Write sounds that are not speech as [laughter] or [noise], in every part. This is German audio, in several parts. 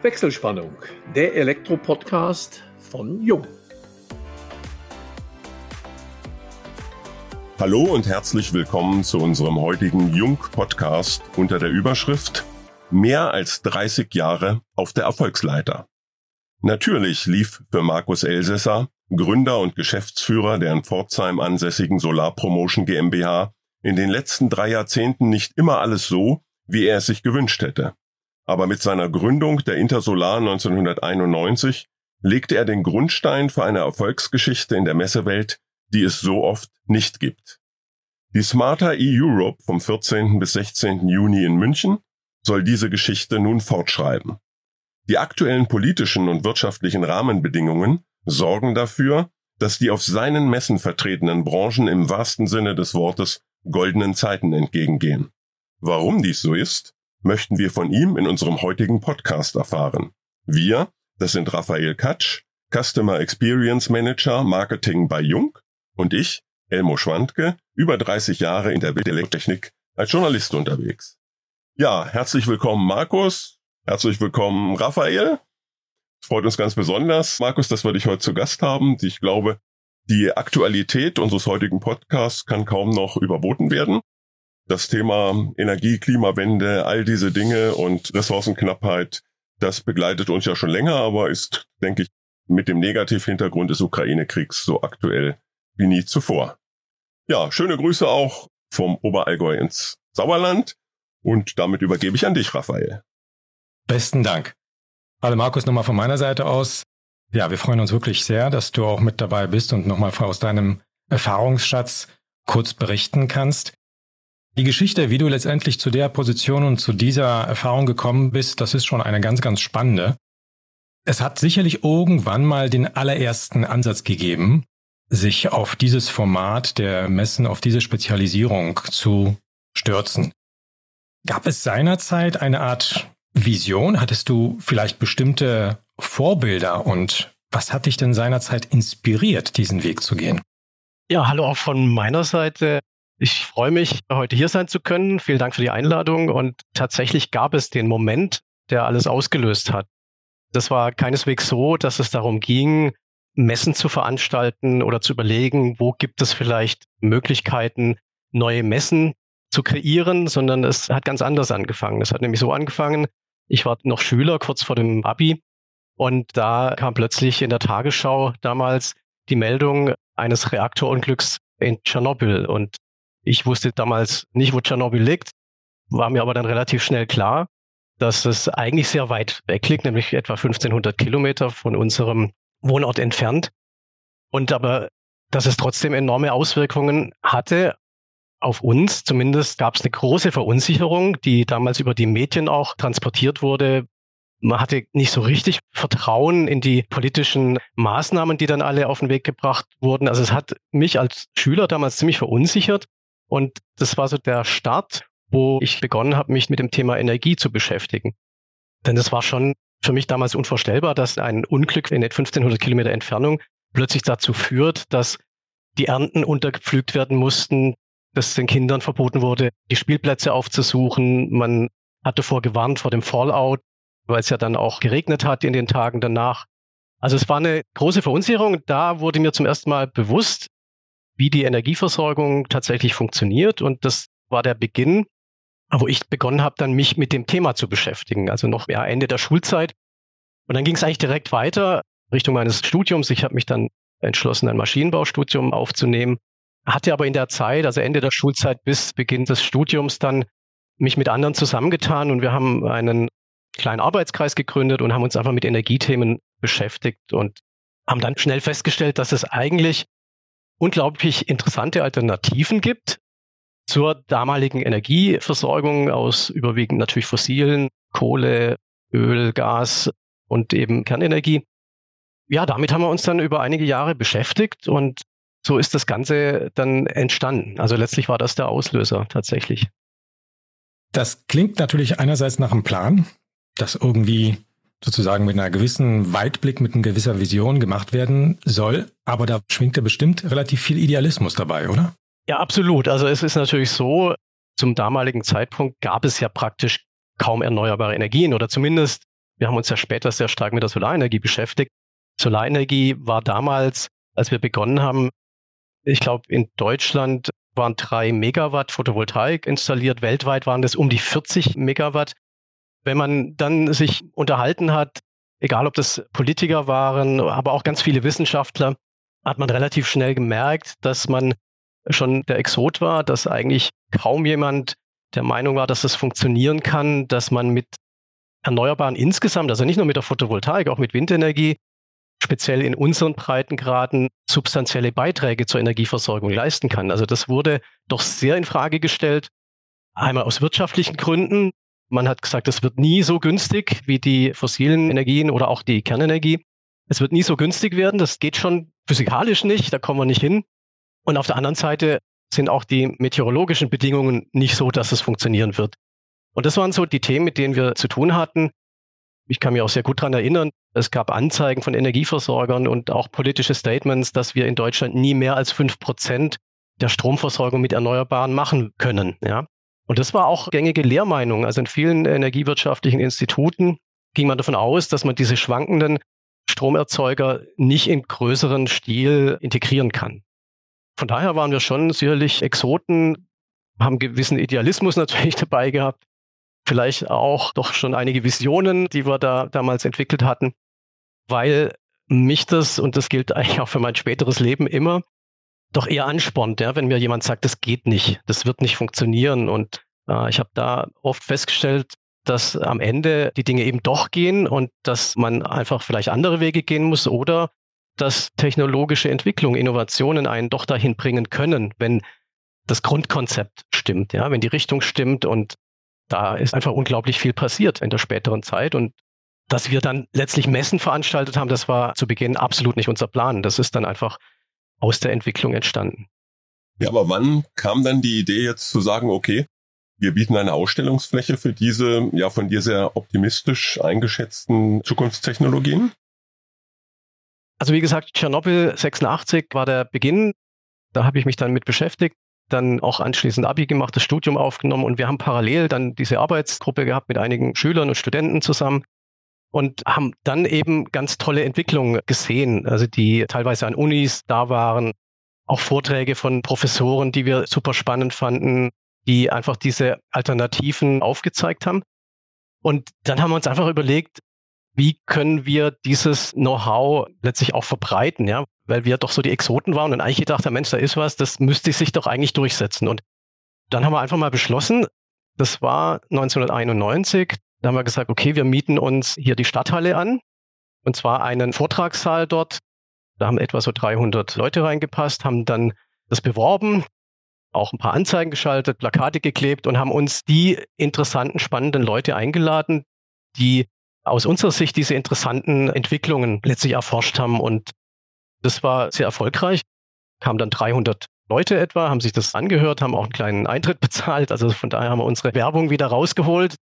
Wechselspannung, der Elektro-Podcast von Jung. Hallo und herzlich willkommen zu unserem heutigen Jung-Podcast unter der Überschrift Mehr als 30 Jahre auf der Erfolgsleiter. Natürlich lief für Markus Elsässer, Gründer und Geschäftsführer der in Pforzheim ansässigen Solar Promotion GmbH, in den letzten drei Jahrzehnten nicht immer alles so, wie er es sich gewünscht hätte. Aber mit seiner Gründung der Intersolar 1991 legte er den Grundstein für eine Erfolgsgeschichte in der Messewelt, die es so oft nicht gibt. Die Smarter E-Europe vom 14. bis 16. Juni in München soll diese Geschichte nun fortschreiben. Die aktuellen politischen und wirtschaftlichen Rahmenbedingungen sorgen dafür, dass die auf seinen Messen vertretenen Branchen im wahrsten Sinne des Wortes goldenen Zeiten entgegengehen. Warum dies so ist, möchten wir von ihm in unserem heutigen Podcast erfahren. Wir, das sind Raphael Katsch, Customer Experience Manager Marketing bei Jung und ich, Elmo Schwandke, über 30 Jahre in der Bildelektrotechnik als Journalist unterwegs. Ja, herzlich willkommen Markus, herzlich willkommen Raphael. Es freut uns ganz besonders, Markus, dass wir dich heute zu Gast haben. Ich glaube, die Aktualität unseres heutigen Podcasts kann kaum noch überboten werden das Thema Energie, Klimawende, all diese Dinge und Ressourcenknappheit, das begleitet uns ja schon länger, aber ist, denke ich, mit dem Negativhintergrund des Ukraine-Kriegs so aktuell wie nie zuvor. Ja, schöne Grüße auch vom Oberallgäu ins Sauerland und damit übergebe ich an dich, Raphael. Besten Dank. Hallo Markus, nochmal von meiner Seite aus. Ja, wir freuen uns wirklich sehr, dass du auch mit dabei bist und nochmal aus deinem Erfahrungsschatz kurz berichten kannst. Die Geschichte, wie du letztendlich zu der Position und zu dieser Erfahrung gekommen bist, das ist schon eine ganz, ganz spannende. Es hat sicherlich irgendwann mal den allerersten Ansatz gegeben, sich auf dieses Format der Messen, auf diese Spezialisierung zu stürzen. Gab es seinerzeit eine Art Vision? Hattest du vielleicht bestimmte Vorbilder und was hat dich denn seinerzeit inspiriert, diesen Weg zu gehen? Ja, hallo auch von meiner Seite. Ich freue mich, heute hier sein zu können. Vielen Dank für die Einladung. Und tatsächlich gab es den Moment, der alles ausgelöst hat. Das war keineswegs so, dass es darum ging, Messen zu veranstalten oder zu überlegen, wo gibt es vielleicht Möglichkeiten, neue Messen zu kreieren, sondern es hat ganz anders angefangen. Es hat nämlich so angefangen, ich war noch Schüler kurz vor dem Abi und da kam plötzlich in der Tagesschau damals die Meldung eines Reaktorunglücks in Tschernobyl und ich wusste damals nicht, wo Tschernobyl liegt, war mir aber dann relativ schnell klar, dass es eigentlich sehr weit weg liegt, nämlich etwa 1500 Kilometer von unserem Wohnort entfernt. Und aber, dass es trotzdem enorme Auswirkungen hatte auf uns. Zumindest gab es eine große Verunsicherung, die damals über die Medien auch transportiert wurde. Man hatte nicht so richtig Vertrauen in die politischen Maßnahmen, die dann alle auf den Weg gebracht wurden. Also es hat mich als Schüler damals ziemlich verunsichert. Und das war so der Start, wo ich begonnen habe, mich mit dem Thema Energie zu beschäftigen. Denn es war schon für mich damals unvorstellbar, dass ein Unglück in 1500 Kilometer Entfernung plötzlich dazu führt, dass die Ernten untergepflügt werden mussten, dass den Kindern verboten wurde, die Spielplätze aufzusuchen. Man hat davor gewarnt vor dem Fallout, weil es ja dann auch geregnet hat in den Tagen danach. Also es war eine große Verunsicherung. Da wurde mir zum ersten Mal bewusst, wie die Energieversorgung tatsächlich funktioniert. Und das war der Beginn, wo ich begonnen habe, dann mich mit dem Thema zu beschäftigen. Also noch ja, Ende der Schulzeit. Und dann ging es eigentlich direkt weiter Richtung meines Studiums. Ich habe mich dann entschlossen, ein Maschinenbaustudium aufzunehmen. Hatte aber in der Zeit, also Ende der Schulzeit bis Beginn des Studiums, dann mich mit anderen zusammengetan und wir haben einen kleinen Arbeitskreis gegründet und haben uns einfach mit Energiethemen beschäftigt und haben dann schnell festgestellt, dass es eigentlich unglaublich interessante Alternativen gibt zur damaligen Energieversorgung aus überwiegend natürlich fossilen, Kohle, Öl, Gas und eben Kernenergie. Ja, damit haben wir uns dann über einige Jahre beschäftigt und so ist das Ganze dann entstanden. Also letztlich war das der Auslöser tatsächlich. Das klingt natürlich einerseits nach einem Plan, das irgendwie sozusagen mit einer gewissen Weitblick, mit einer gewisser Vision gemacht werden soll. Aber da schwingt ja bestimmt relativ viel Idealismus dabei, oder? Ja, absolut. Also es ist natürlich so, zum damaligen Zeitpunkt gab es ja praktisch kaum erneuerbare Energien oder zumindest Wir haben uns ja später sehr stark mit der Solarenergie beschäftigt. Solarenergie war damals, als wir begonnen haben, ich glaube, in Deutschland waren drei Megawatt Photovoltaik installiert. Weltweit waren das um die 40 Megawatt. Wenn man dann sich unterhalten hat, egal ob das Politiker waren, aber auch ganz viele Wissenschaftler, hat man relativ schnell gemerkt, dass man schon der Exot war, dass eigentlich kaum jemand der Meinung war, dass das funktionieren kann, dass man mit Erneuerbaren insgesamt, also nicht nur mit der Photovoltaik, auch mit Windenergie, speziell in unseren Breitengraden substanzielle Beiträge zur Energieversorgung leisten kann. Also das wurde doch sehr in Frage gestellt. Einmal aus wirtschaftlichen Gründen. Man hat gesagt, es wird nie so günstig wie die fossilen Energien oder auch die Kernenergie. Es wird nie so günstig werden. Das geht schon physikalisch nicht. Da kommen wir nicht hin. Und auf der anderen Seite sind auch die meteorologischen Bedingungen nicht so, dass es funktionieren wird. Und das waren so die Themen, mit denen wir zu tun hatten. Ich kann mich auch sehr gut daran erinnern, es gab Anzeigen von Energieversorgern und auch politische Statements, dass wir in Deutschland nie mehr als fünf Prozent der Stromversorgung mit Erneuerbaren machen können. Ja. Und das war auch gängige Lehrmeinung. Also in vielen energiewirtschaftlichen Instituten ging man davon aus, dass man diese schwankenden Stromerzeuger nicht in größeren Stil integrieren kann. Von daher waren wir schon sicherlich Exoten, haben gewissen Idealismus [laughs] natürlich dabei gehabt, vielleicht auch doch schon einige Visionen, die wir da damals entwickelt hatten, weil mich das, und das gilt [laughs] eigentlich auch für mein späteres Leben immer, doch eher anspornt, ja, wenn mir jemand sagt, das geht nicht, das wird nicht funktionieren. Und äh, ich habe da oft festgestellt, dass am Ende die Dinge eben doch gehen und dass man einfach vielleicht andere Wege gehen muss oder dass technologische Entwicklung, Innovationen einen doch dahin bringen können, wenn das Grundkonzept stimmt, ja, wenn die Richtung stimmt und da ist einfach unglaublich viel passiert in der späteren Zeit und dass wir dann letztlich Messen veranstaltet haben, das war zu Beginn absolut nicht unser Plan. Das ist dann einfach aus der Entwicklung entstanden. Ja, aber wann kam dann die Idee jetzt zu sagen, okay, wir bieten eine Ausstellungsfläche für diese, ja, von dir sehr optimistisch eingeschätzten Zukunftstechnologien? Also wie gesagt, Tschernobyl 86 war der Beginn. Da habe ich mich dann mit beschäftigt dann auch anschließend Abi gemacht, das Studium aufgenommen und wir haben parallel dann diese Arbeitsgruppe gehabt mit einigen Schülern und Studenten zusammen und haben dann eben ganz tolle Entwicklungen gesehen, also die teilweise an Unis da waren, auch Vorträge von Professoren, die wir super spannend fanden, die einfach diese Alternativen aufgezeigt haben. Und dann haben wir uns einfach überlegt, wie können wir dieses Know-how letztlich auch verbreiten, ja? weil wir doch so die Exoten waren und eigentlich gedacht haben, Mensch, da ist was, das müsste sich doch eigentlich durchsetzen. Und dann haben wir einfach mal beschlossen, das war 1991, da haben wir gesagt, okay, wir mieten uns hier die Stadthalle an, und zwar einen Vortragssaal dort. Da haben etwa so 300 Leute reingepasst, haben dann das beworben, auch ein paar Anzeigen geschaltet, Plakate geklebt und haben uns die interessanten, spannenden Leute eingeladen, die aus unserer Sicht diese interessanten Entwicklungen letztlich erforscht haben und das war sehr erfolgreich. Kamen dann 300 Leute etwa, haben sich das angehört, haben auch einen kleinen Eintritt [laughs] bezahlt. Also von daher haben wir unsere Werbung wieder rausgeholt.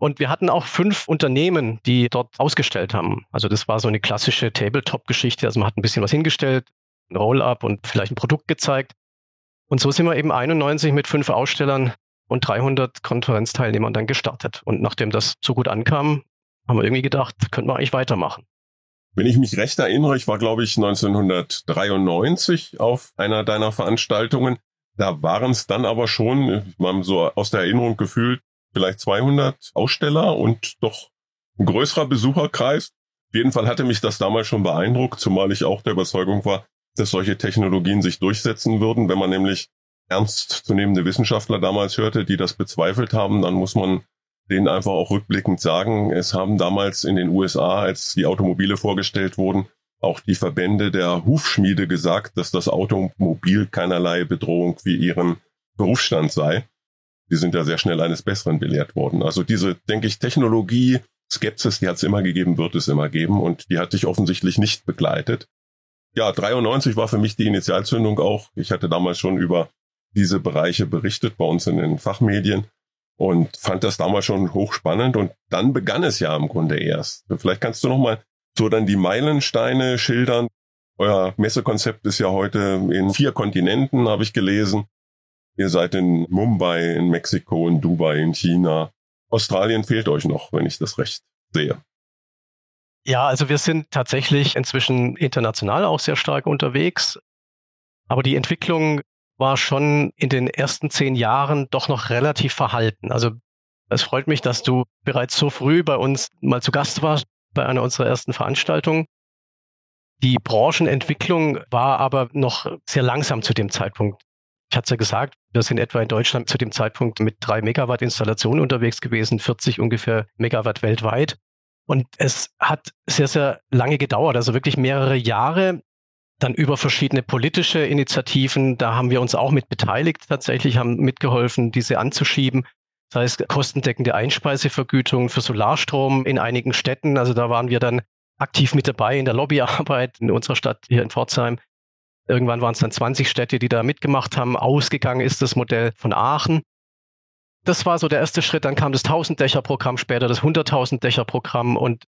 Und wir hatten auch fünf Unternehmen, die dort ausgestellt haben. Also das war so eine klassische Tabletop-Geschichte. Also man hat ein bisschen was hingestellt, ein Roll-up und vielleicht ein Produkt gezeigt. Und so sind wir eben 91 mit fünf Ausstellern und 300 Konferenzteilnehmern dann gestartet. Und nachdem das so gut ankam, haben wir irgendwie gedacht, könnten wir eigentlich weitermachen. Wenn ich mich recht erinnere, ich war, glaube ich, 1993 auf einer deiner Veranstaltungen. Da waren es dann aber schon, man so aus der Erinnerung gefühlt, vielleicht 200 Aussteller und doch ein größerer Besucherkreis. Auf jeden Fall hatte mich das damals schon beeindruckt, zumal ich auch der Überzeugung war, dass solche Technologien sich durchsetzen würden. Wenn man nämlich ernstzunehmende Wissenschaftler damals hörte, die das bezweifelt haben, dann muss man denen einfach auch rückblickend sagen, es haben damals in den USA, als die Automobile vorgestellt wurden, auch die Verbände der Hufschmiede gesagt, dass das Automobil keinerlei Bedrohung wie ihren Berufsstand sei. Die sind ja sehr schnell eines Besseren belehrt worden. Also diese, denke ich, Technologie, Skepsis, die hat es immer gegeben, wird es immer geben und die hat dich offensichtlich nicht begleitet. Ja, 93 war für mich die Initialzündung auch. Ich hatte damals schon über diese Bereiche berichtet bei uns in den Fachmedien und fand das damals schon hochspannend und dann begann es ja im Grunde erst. Vielleicht kannst du noch mal so dann die Meilensteine schildern. Euer Messekonzept ist ja heute in vier Kontinenten, habe ich gelesen. Ihr seid in Mumbai, in Mexiko, in Dubai, in China. Australien fehlt euch noch, wenn ich das recht sehe. Ja, also wir sind tatsächlich inzwischen international auch sehr stark unterwegs. Aber die Entwicklung war schon in den ersten zehn Jahren doch noch relativ verhalten. Also es freut mich, dass du bereits so früh bei uns mal zu Gast warst bei einer unserer ersten Veranstaltungen. Die Branchenentwicklung war aber noch sehr langsam zu dem Zeitpunkt. Ich hatte es ja gesagt, wir sind etwa in Deutschland zu dem Zeitpunkt mit drei Megawatt Installationen unterwegs gewesen, 40 ungefähr Megawatt weltweit. Und es hat sehr, sehr lange gedauert, also wirklich mehrere Jahre, dann über verschiedene politische Initiativen. Da haben wir uns auch mit beteiligt, tatsächlich haben mitgeholfen, diese anzuschieben. Das heißt, kostendeckende Einspeisevergütung für Solarstrom in einigen Städten. Also da waren wir dann aktiv mit dabei in der Lobbyarbeit in unserer Stadt hier in Pforzheim. Irgendwann waren es dann 20 Städte, die da mitgemacht haben. Ausgegangen ist das Modell von Aachen. Das war so der erste Schritt. Dann kam das 1000-Dächer-Programm, später das 100.000-Dächer-Programm und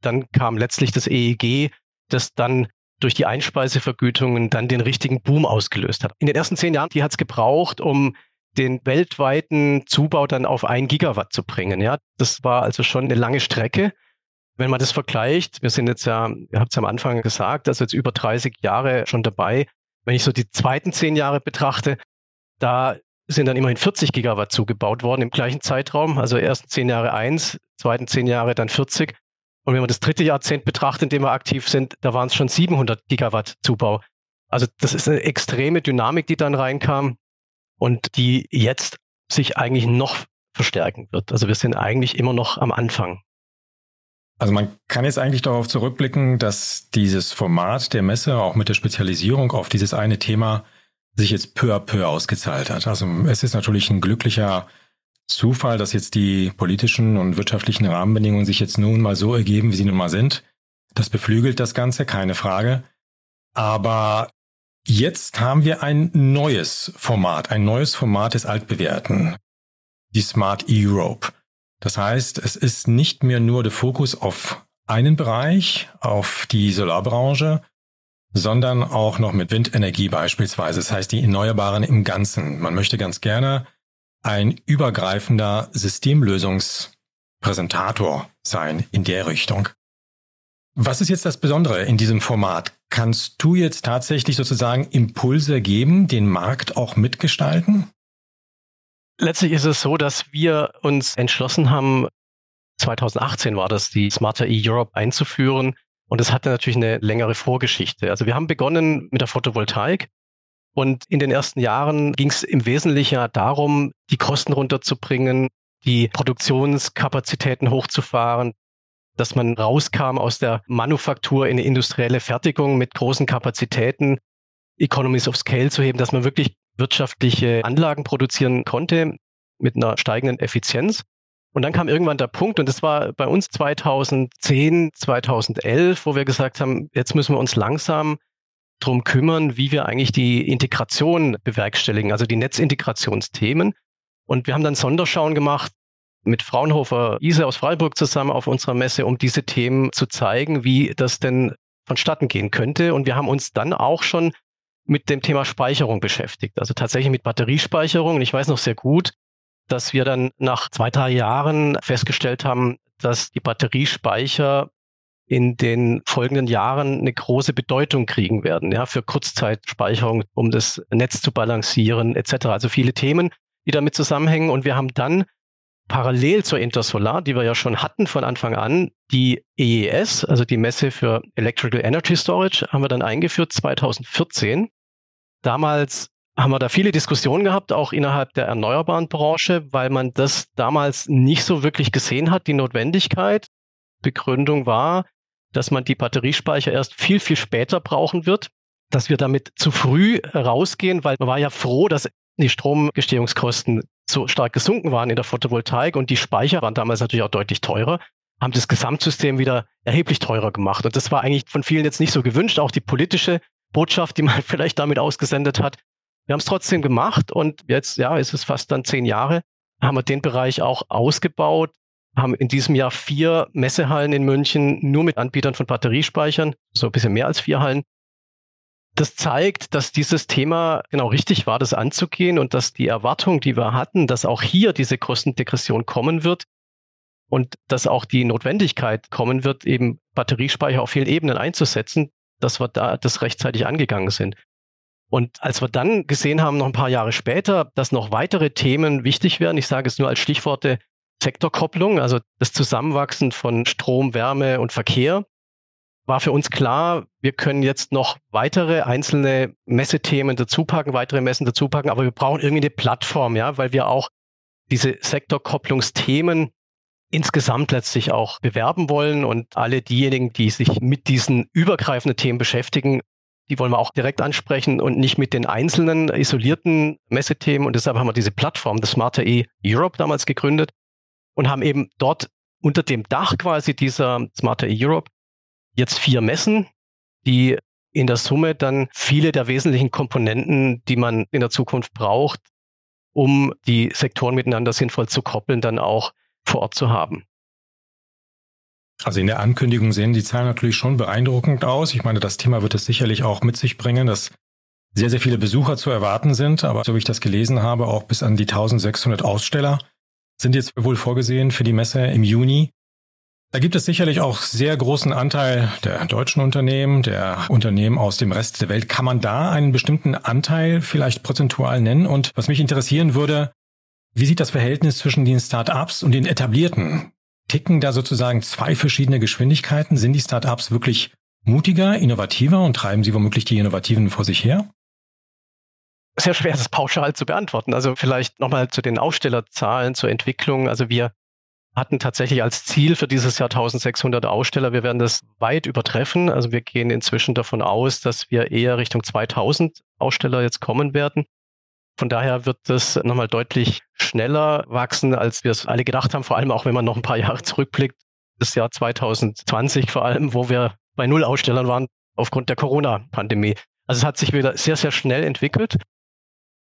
dann kam letztlich das EEG, das dann durch die Einspeisevergütungen dann den richtigen Boom ausgelöst hat. In den ersten zehn Jahren, die hat es gebraucht, um den weltweiten Zubau dann auf ein Gigawatt zu bringen. Ja, das war also schon eine lange Strecke. Wenn man das vergleicht, wir sind jetzt ja, ihr habt es am Anfang gesagt, also jetzt über 30 Jahre schon dabei. Wenn ich so die zweiten zehn Jahre betrachte, da sind dann immerhin 40 Gigawatt zugebaut worden im gleichen Zeitraum. Also ersten zehn Jahre eins, zweiten zehn Jahre dann 40. Und wenn man das dritte Jahrzehnt betrachtet, in dem wir aktiv sind, da waren es schon 700 Gigawatt Zubau. Also das ist eine extreme Dynamik, die dann reinkam und die jetzt sich eigentlich noch verstärken wird. Also wir sind eigentlich immer noch am Anfang. Also man kann jetzt eigentlich darauf zurückblicken, dass dieses Format der Messe auch mit der Spezialisierung auf dieses eine Thema sich jetzt peu à peu ausgezahlt hat. Also es ist natürlich ein glücklicher Zufall, dass jetzt die politischen und wirtschaftlichen Rahmenbedingungen sich jetzt nun mal so ergeben, wie sie nun mal sind. Das beflügelt das Ganze, keine Frage. Aber jetzt haben wir ein neues Format, ein neues Format des Altbewährten. Die Smart Europe. Das heißt, es ist nicht mehr nur der Fokus auf einen Bereich, auf die Solarbranche, sondern auch noch mit Windenergie beispielsweise. Das heißt, die Erneuerbaren im Ganzen. Man möchte ganz gerne ein übergreifender Systemlösungspräsentator sein in der Richtung. Was ist jetzt das Besondere in diesem Format? Kannst du jetzt tatsächlich sozusagen Impulse geben, den Markt auch mitgestalten? Letztlich ist es so, dass wir uns entschlossen haben, 2018 war das, die Smarter E-Europe einzuführen. Und es hatte natürlich eine längere Vorgeschichte. Also wir haben begonnen mit der Photovoltaik. Und in den ersten Jahren ging es im Wesentlichen darum, die Kosten runterzubringen, die Produktionskapazitäten hochzufahren, dass man rauskam aus der Manufaktur in eine industrielle Fertigung mit großen Kapazitäten, Economies of Scale zu heben, dass man wirklich wirtschaftliche Anlagen produzieren konnte mit einer steigenden Effizienz. Und dann kam irgendwann der Punkt, und das war bei uns 2010, 2011, wo wir gesagt haben, jetzt müssen wir uns langsam drum kümmern, wie wir eigentlich die Integration bewerkstelligen, also die Netzintegrationsthemen. Und wir haben dann Sonderschauen gemacht mit Fraunhofer Ise aus Freiburg zusammen auf unserer Messe, um diese Themen zu zeigen, wie das denn vonstatten gehen könnte. Und wir haben uns dann auch schon mit dem Thema Speicherung beschäftigt, also tatsächlich mit Batteriespeicherung. Und ich weiß noch sehr gut, dass wir dann nach zwei, drei Jahren festgestellt haben, dass die Batteriespeicher in den folgenden Jahren eine große Bedeutung kriegen werden, ja, für Kurzzeitspeicherung, um das Netz zu balancieren, etc. Also viele Themen, die damit zusammenhängen. Und wir haben dann parallel zur Intersolar, die wir ja schon hatten von Anfang an, die EES, also die Messe für Electrical Energy Storage, haben wir dann eingeführt 2014. Damals haben wir da viele Diskussionen gehabt, auch innerhalb der erneuerbaren Branche, weil man das damals nicht so wirklich gesehen hat, die Notwendigkeit. Begründung war, dass man die Batteriespeicher erst viel, viel später brauchen wird, dass wir damit zu früh rausgehen, weil man war ja froh, dass die Stromgestehungskosten so stark gesunken waren in der Photovoltaik und die Speicher waren damals natürlich auch deutlich teurer, haben das Gesamtsystem wieder erheblich teurer gemacht. Und das war eigentlich von vielen jetzt nicht so gewünscht. Auch die politische Botschaft, die man [laughs] vielleicht damit ausgesendet hat, wir haben es trotzdem gemacht und jetzt, ja, ist es fast dann zehn Jahre, haben wir den Bereich auch ausgebaut, haben in diesem Jahr vier Messehallen in München nur mit Anbietern von Batteriespeichern, so ein bisschen mehr als vier Hallen. Das zeigt, dass dieses Thema genau richtig war, das anzugehen und dass die Erwartung, die wir hatten, dass auch hier diese Kostendegression kommen wird und dass auch die Notwendigkeit kommen wird, eben Batteriespeicher auf vielen Ebenen einzusetzen, dass wir da das rechtzeitig angegangen sind. Und als wir dann gesehen haben, noch ein paar Jahre später, dass noch weitere Themen wichtig werden, ich sage es nur als Stichworte Sektorkopplung, also das Zusammenwachsen von Strom, Wärme und Verkehr, war für uns klar, wir können jetzt noch weitere einzelne Messethemen dazupacken, weitere Messen dazupacken, aber wir brauchen irgendwie eine Plattform, ja, weil wir auch diese Sektorkopplungsthemen insgesamt letztlich auch bewerben wollen und alle diejenigen, die sich mit diesen übergreifenden Themen beschäftigen, die wollen wir auch direkt ansprechen und nicht mit den einzelnen isolierten Messethemen. Und deshalb haben wir diese Plattform, das Smarter E Europe damals gegründet und haben eben dort unter dem Dach quasi dieser Smarter E Europe jetzt vier Messen, die in der Summe dann viele der wesentlichen Komponenten, die man in der Zukunft braucht, um die Sektoren miteinander sinnvoll zu koppeln, dann auch vor Ort zu haben. Also in der Ankündigung sehen die Zahlen natürlich schon beeindruckend aus. Ich meine, das Thema wird es sicherlich auch mit sich bringen, dass sehr, sehr viele Besucher zu erwarten sind. Aber so wie ich das gelesen habe, auch bis an die 1600 Aussteller sind jetzt wohl vorgesehen für die Messe im Juni. Da gibt es sicherlich auch sehr großen Anteil der deutschen Unternehmen, der Unternehmen aus dem Rest der Welt. Kann man da einen bestimmten Anteil vielleicht prozentual nennen? Und was mich interessieren würde, wie sieht das Verhältnis zwischen den Start-ups und den etablierten? Ticken da sozusagen zwei verschiedene Geschwindigkeiten? Sind die Start-ups wirklich mutiger, innovativer und treiben sie womöglich die Innovativen vor sich her? Sehr schwer, das pauschal zu beantworten. Also vielleicht nochmal zu den Ausstellerzahlen, zur Entwicklung. Also wir hatten tatsächlich als Ziel für dieses Jahr 1600 Aussteller. Wir werden das weit übertreffen. Also wir gehen inzwischen davon aus, dass wir eher Richtung 2000 Aussteller jetzt kommen werden. Von daher wird das nochmal deutlich schneller wachsen, als wir es alle gedacht haben. Vor allem auch, wenn man noch ein paar Jahre zurückblickt. Das Jahr 2020 vor allem, wo wir bei Null Ausstellern waren aufgrund der Corona-Pandemie. Also es hat sich wieder sehr, sehr schnell entwickelt.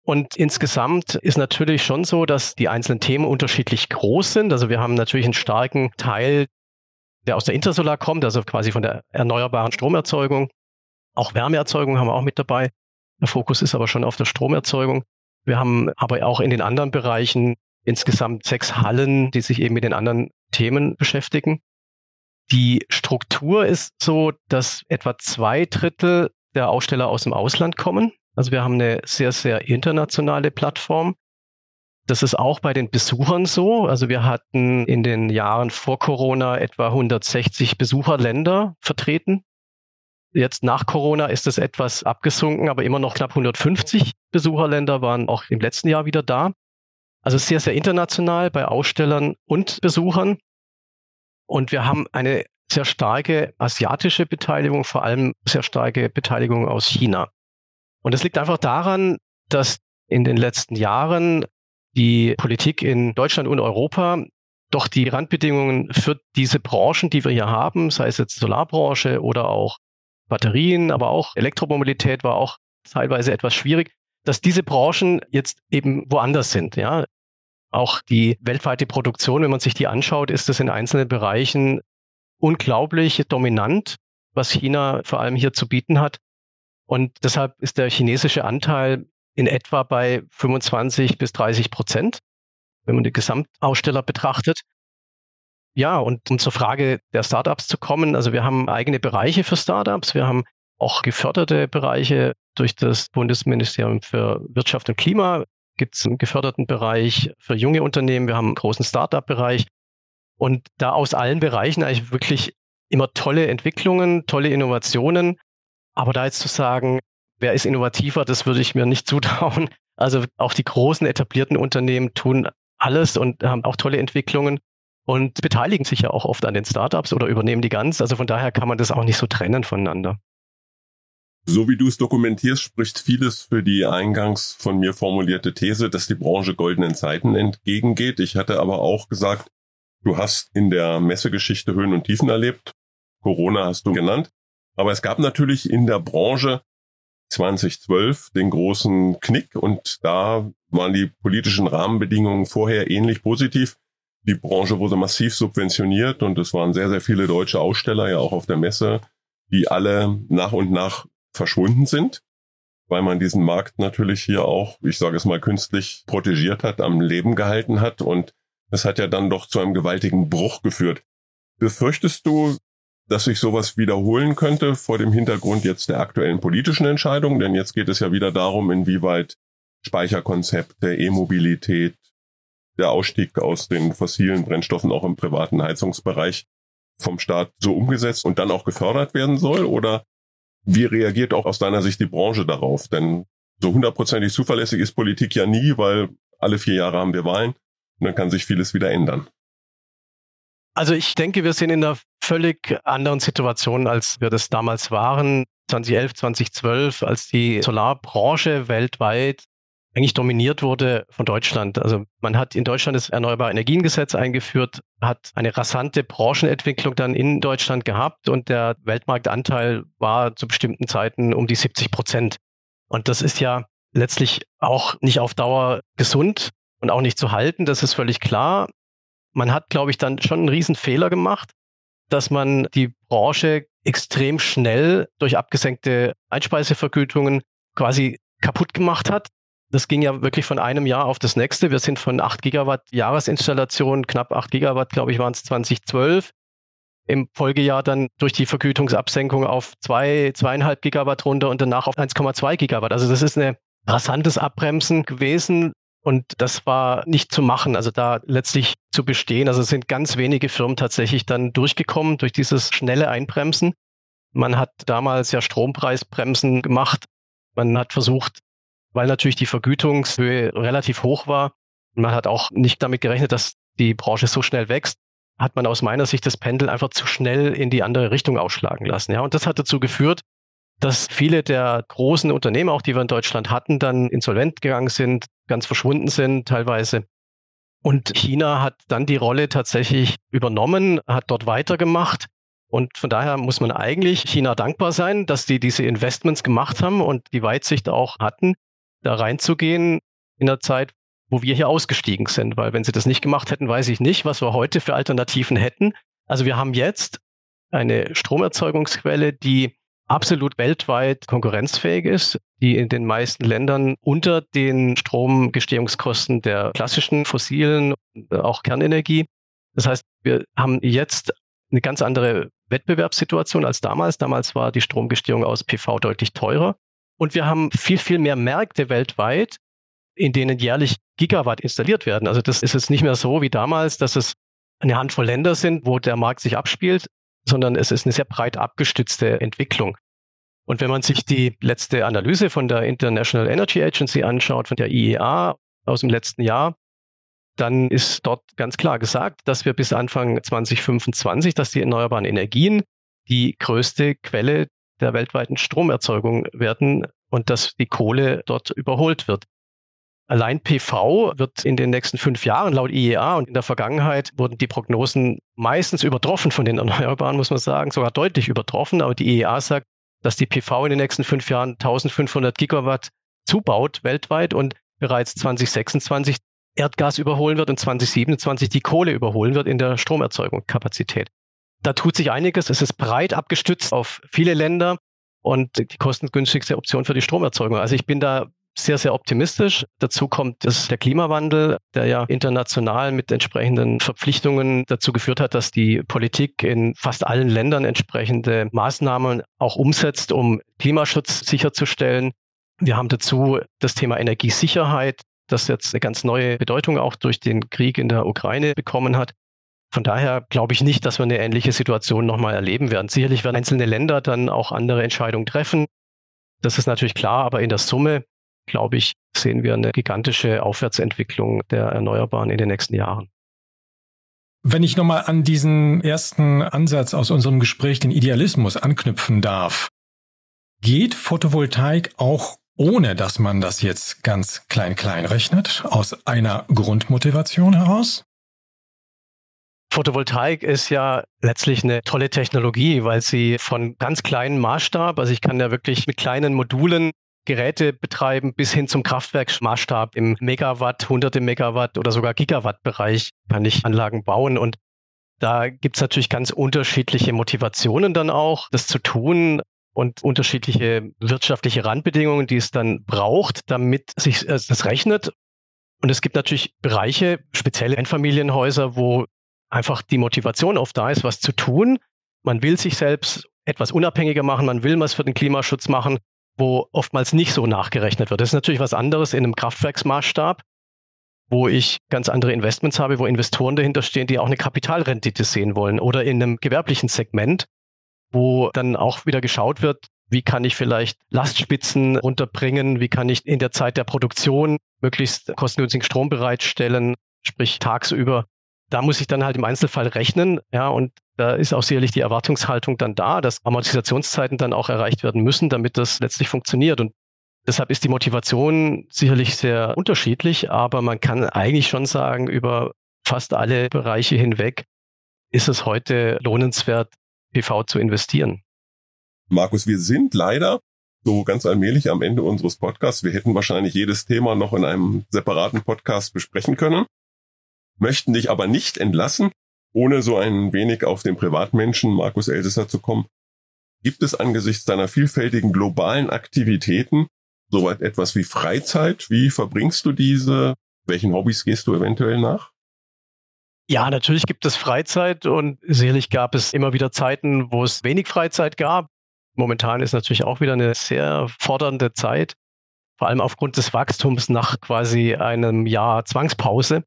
Und insgesamt ist natürlich schon so, dass die einzelnen Themen unterschiedlich groß sind. Also wir haben natürlich einen starken Teil, der aus der Intersolar kommt, also quasi von der erneuerbaren Stromerzeugung. Auch Wärmeerzeugung haben wir auch mit dabei. Der Fokus ist aber schon auf der Stromerzeugung. Wir haben aber auch in den anderen Bereichen insgesamt sechs Hallen, die sich eben mit den anderen Themen beschäftigen. Die Struktur ist so, dass etwa zwei Drittel der Aussteller aus dem Ausland kommen. Also wir haben eine sehr, sehr internationale Plattform. Das ist auch bei den Besuchern so. Also wir hatten in den Jahren vor Corona etwa 160 Besucherländer vertreten. Jetzt nach Corona ist es etwas abgesunken, aber immer noch knapp 150 Besucherländer waren auch im letzten Jahr wieder da. Also sehr, sehr international bei Ausstellern und Besuchern. Und wir haben eine sehr starke asiatische Beteiligung, vor allem sehr starke Beteiligung aus China. Und das liegt einfach daran, dass in den letzten Jahren die Politik in Deutschland und Europa doch die Randbedingungen für diese Branchen, die wir hier haben, sei es jetzt Solarbranche oder auch Batterien, aber auch Elektromobilität war auch teilweise etwas schwierig, dass diese Branchen jetzt eben woanders sind. Ja, auch die weltweite Produktion, wenn man sich die anschaut, ist es in einzelnen Bereichen unglaublich dominant, was China vor allem hier zu bieten hat. Und deshalb ist der chinesische Anteil in etwa bei 25 bis 30 Prozent, wenn man die Gesamtaussteller betrachtet. Ja, und um zur Frage der Startups zu kommen, also wir haben eigene Bereiche für Startups, wir haben auch geförderte Bereiche. Durch das Bundesministerium für Wirtschaft und Klima, gibt es einen geförderten Bereich für junge Unternehmen, wir haben einen großen Startup-Bereich. Und da aus allen Bereichen eigentlich wirklich immer tolle Entwicklungen, tolle Innovationen. Aber da jetzt zu sagen, wer ist innovativer, das würde ich mir nicht [laughs] zutrauen. Also auch die großen etablierten Unternehmen tun alles und haben auch tolle Entwicklungen und beteiligen sich ja auch oft an den Startups oder übernehmen die ganz. Also von daher kann man das auch nicht so trennen voneinander. So wie du es dokumentierst, spricht vieles für die eingangs von mir formulierte These, dass die Branche goldenen Zeiten entgegengeht. Ich hatte aber auch gesagt, du hast in der Messegeschichte Höhen und Tiefen erlebt. Corona hast du genannt. Aber es gab natürlich in der Branche 2012 den großen Knick und da waren die politischen Rahmenbedingungen vorher ähnlich positiv. Die Branche wurde massiv subventioniert und es waren sehr, sehr viele deutsche Aussteller ja auch auf der Messe, die alle nach und nach verschwunden sind, weil man diesen Markt natürlich hier auch, ich sage es mal künstlich, protegiert hat, am Leben gehalten hat und Das hat ja dann doch zu einem gewaltigen Bruch geführt. Befürchtest du, dass sich sowas wiederholen könnte vor dem Hintergrund jetzt der aktuellen politischen Entscheidung? Denn jetzt geht es ja wieder darum, inwieweit Speicherkonzepte, E-Mobilität, der Ausstieg aus den fossilen Brennstoffen auch im privaten Heizungsbereich vom Staat so umgesetzt und dann auch gefördert werden soll? Oder wie reagiert auch aus deiner Sicht die Branche darauf? Denn so hundertprozentig zuverlässig ist Politik ja nie, weil alle vier Jahre haben wir Wahlen und dann kann sich vieles wieder ändern. Also ich denke, wir sind in einer völlig anderen Situation, als wir das damals waren, 2011, 2012, als die Solarbranche weltweit eigentlich dominiert wurde von Deutschland. Also man hat in Deutschland das Erneuerbare Energiengesetz eingeführt, hat eine rasante Branchenentwicklung dann in Deutschland gehabt und der Weltmarktanteil war zu bestimmten Zeiten um die 70 Prozent. Und das ist ja letztlich auch nicht auf Dauer gesund und auch nicht zu halten, das ist völlig klar. Man hat, glaube ich, dann schon einen riesen Fehler gemacht, dass man die Branche extrem schnell durch abgesenkte Einspeisevergütungen quasi kaputt gemacht hat das ging ja wirklich von einem Jahr auf das nächste. Wir sind von 8 Gigawatt Jahresinstallation, knapp 8 Gigawatt, glaube ich, waren es 2012. Im Folgejahr dann durch die Vergütungsabsenkung auf 2, zwei, 2,5 Gigawatt runter und danach auf 1,2 Gigawatt. Also das ist ein rasantes Abbremsen gewesen. Und das war nicht zu machen, also da letztlich zu bestehen. Also es sind ganz wenige Firmen tatsächlich dann durchgekommen durch dieses schnelle Einbremsen. Man hat damals ja Strompreisbremsen gemacht. Man hat versucht, weil natürlich die Vergütungshöhe relativ hoch war. Man hat auch nicht damit gerechnet, dass die Branche so schnell wächst. Hat man aus meiner Sicht das Pendel einfach zu schnell in die andere Richtung ausschlagen lassen. Ja, und das hat dazu geführt, dass viele der großen Unternehmen, auch die wir in Deutschland hatten, dann insolvent gegangen sind, ganz verschwunden sind teilweise. Und China hat dann die Rolle tatsächlich übernommen, hat dort weitergemacht. Und von daher muss man eigentlich China dankbar sein, dass die diese Investments gemacht haben und die Weitsicht auch hatten, da reinzugehen in der Zeit, wo wir hier ausgestiegen sind. Weil wenn sie das nicht gemacht hätten, weiß ich nicht, was wir heute für Alternativen hätten. Also wir haben jetzt eine Stromerzeugungsquelle, die absolut weltweit konkurrenzfähig ist, die in den meisten Ländern unter den Stromgestehungskosten der klassischen fossilen, auch Kernenergie. Das heißt, wir haben jetzt eine ganz andere Wettbewerbssituation als damals. Damals war die Stromgestehung aus PV deutlich teurer. Und wir haben viel, viel mehr Märkte weltweit, in denen jährlich Gigawatt installiert werden. Also das ist jetzt nicht mehr so wie damals, dass es eine Handvoll Länder sind, wo der Markt sich abspielt, sondern es ist eine sehr breit abgestützte Entwicklung. Und wenn man sich die letzte Analyse von der International Energy Agency anschaut, von der IEA aus dem letzten Jahr, dann ist dort ganz klar gesagt, dass wir bis Anfang 2025, dass die erneuerbaren Energien die größte Quelle der weltweiten Stromerzeugung werden und dass die Kohle dort überholt wird. Allein PV wird in den nächsten fünf Jahren laut IEA und in der Vergangenheit wurden die Prognosen meistens übertroffen von den [laughs] Erneuerbaren, muss man sagen, sogar deutlich übertroffen. Aber die IEA sagt, dass die PV in den nächsten fünf Jahren 1500 Gigawatt zubaut weltweit und bereits 2026 Erdgas überholen wird und 2027 die Kohle überholen wird in der Stromerzeugungskapazität. Da tut sich einiges. Es ist breit abgestützt auf viele Länder und die kostengünstigste Option für die Stromerzeugung. Also ich bin da sehr, sehr optimistisch. Dazu kommt dass der Klimawandel, der ja international mit entsprechenden Verpflichtungen dazu geführt hat, dass die Politik in fast allen Ländern entsprechende Maßnahmen auch umsetzt, um Klimaschutz sicherzustellen. Wir haben dazu das Thema Energiesicherheit, das jetzt eine ganz neue Bedeutung auch durch den Krieg in der Ukraine bekommen hat. Von daher glaube ich nicht, dass wir eine ähnliche Situation nochmal erleben werden. Sicherlich werden einzelne Länder dann auch andere Entscheidungen treffen. Das ist natürlich klar, aber in der Summe, glaube ich, sehen wir eine gigantische Aufwärtsentwicklung der Erneuerbaren in den nächsten Jahren. Wenn ich nochmal an diesen ersten Ansatz aus unserem Gespräch, den Idealismus, anknüpfen darf, geht Photovoltaik auch ohne dass man das jetzt ganz klein klein rechnet, aus einer Grundmotivation heraus? Photovoltaik ist ja letztlich eine tolle Technologie, weil sie von ganz kleinen Maßstab, also ich kann ja wirklich mit kleinen Modulen Geräte betreiben bis hin zum Kraftwerksmaßstab im Megawatt, hunderte Megawatt oder sogar Gigawatt-Bereich kann ich Anlagen bauen. Und da gibt es natürlich ganz unterschiedliche Motivationen dann auch, das zu tun und unterschiedliche wirtschaftliche Randbedingungen, die es dann braucht, damit sich äh, das rechnet. Und es gibt natürlich Bereiche, spezielle Einfamilienhäuser, wo einfach die Motivation oft da ist, was zu tun. Man will sich selbst etwas unabhängiger machen, man will was für den Klimaschutz machen, wo oftmals nicht so nachgerechnet wird. Das ist natürlich was anderes in einem Kraftwerksmaßstab, wo ich ganz andere Investments habe, wo Investoren dahinter stehen, die auch eine Kapitalrendite sehen wollen oder in einem gewerblichen Segment, wo dann auch wieder geschaut wird, wie kann ich vielleicht Lastspitzen runterbringen? Wie kann ich in der Zeit der Produktion möglichst kostengünstigen Strom bereitstellen, sprich tagsüber? Da muss ich dann halt im Einzelfall rechnen, ja, und da ist auch sicherlich die Erwartungshaltung dann da, dass Amortisationszeiten dann auch erreicht werden müssen, damit das letztlich funktioniert. Und deshalb ist die Motivation sicherlich sehr unterschiedlich, aber man kann eigentlich schon sagen, über fast alle Bereiche hinweg ist es heute lohnenswert, PV zu investieren. Markus, wir sind leider so ganz allmählich am Ende unseres Podcasts. Wir hätten wahrscheinlich jedes Thema noch in einem separaten Podcast besprechen können, möchten dich aber nicht entlassen, ohne so ein wenig auf den Privatmenschen Markus Elsesser zu kommen. Gibt es angesichts deiner vielfältigen globalen Aktivitäten soweit etwas wie Freizeit? Wie verbringst du diese? Welchen Hobbys gehst du eventuell nach? Ja, natürlich gibt es Freizeit und sicherlich gab es immer wieder Zeiten, wo es wenig Freizeit gab. Momentan ist natürlich auch wieder eine sehr fordernde Zeit, vor allem aufgrund des Wachstums nach quasi einem Jahr Zwangspause.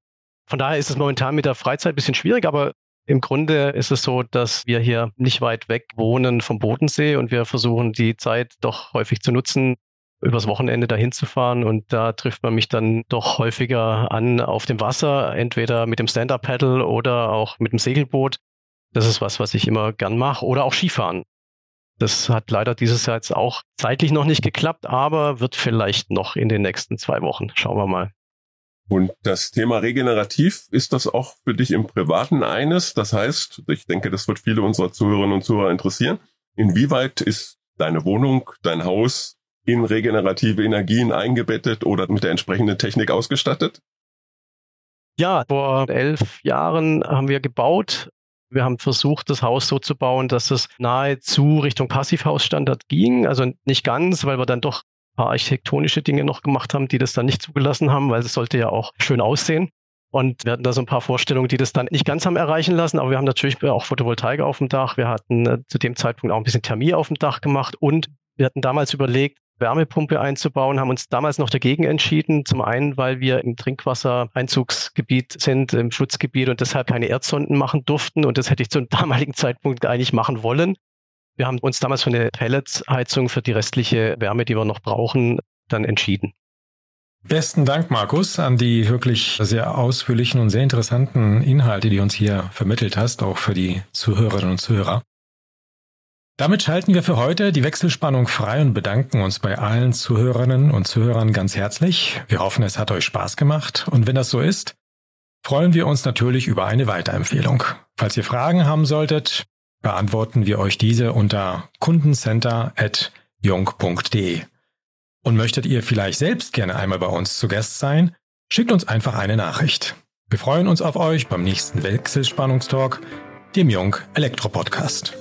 Von daher ist es momentan mit der Freizeit ein bisschen schwierig, aber im Grunde ist es so, dass wir hier nicht weit weg wohnen vom Bodensee und wir versuchen die Zeit doch häufig zu nutzen, übers Wochenende dahin zu fahren und da trifft man mich dann doch häufiger an auf dem Wasser, entweder mit dem Stand-Up-Paddle oder auch mit dem Segelboot. Das ist was, was ich immer gern mache oder auch Skifahren. Das hat leider dieses Jahr jetzt auch zeitlich noch nicht geklappt, aber wird vielleicht noch in den nächsten zwei Wochen. Schauen wir mal. Und das Thema regenerativ, ist das auch für dich im Privaten eines? Das heißt, ich denke, das wird viele unserer Zuhörerinnen und Zuhörer interessieren. Inwieweit ist deine Wohnung, dein Haus in regenerative Energien eingebettet oder mit der entsprechenden Technik ausgestattet? Ja, vor elf Jahren haben wir gebaut wir haben versucht, das Haus so zu bauen, dass es nahezu Richtung Passivhausstandard ging. Also nicht ganz, weil wir dann doch paar architektonische Dinge noch gemacht haben, die das dann nicht zugelassen haben, weil es sollte ja auch schön aussehen. Und wir hatten da so ein paar Vorstellungen, die das dann nicht ganz haben erreichen lassen, aber wir haben natürlich auch Photovoltaik auf dem Dach. Wir hatten äh, zu dem Zeitpunkt auch ein bisschen Thermie auf dem Dach gemacht und wir hatten damals überlegt, Wärmepumpe einzubauen, haben uns damals noch dagegen entschieden. Zum einen, weil wir im Trinkwassereinzugsgebiet sind, im Schutzgebiet und deshalb keine Erdsonden machen durften. Und das hätte ich zum damaligen Zeitpunkt eigentlich machen wollen. Wir haben uns damals für eine Pelletsheizung für die restliche Wärme, die wir noch brauchen, dann entschieden. Besten Dank, Markus, an die wirklich sehr ausführlichen und sehr interessanten Inhalte, die uns hier vermittelt hast, auch für die Zuhörerinnen und Zuhörer. Damit schalten wir für heute die Wechselspannung frei und bedanken uns bei allen Zuhörerinnen und Zuhörern ganz herzlich. Wir hoffen, es hat euch Spaß gemacht und wenn das so ist, freuen wir uns natürlich über eine Weiterempfehlung. Falls ihr Fragen haben solltet, beantworten wir euch diese unter kundencenter.jung.de. Und möchtet ihr vielleicht selbst gerne einmal bei uns zu Gast sein, schickt uns einfach eine Nachricht. Wir freuen uns auf euch beim nächsten Wechselspannungstalk, dem Jung Elektro Podcast.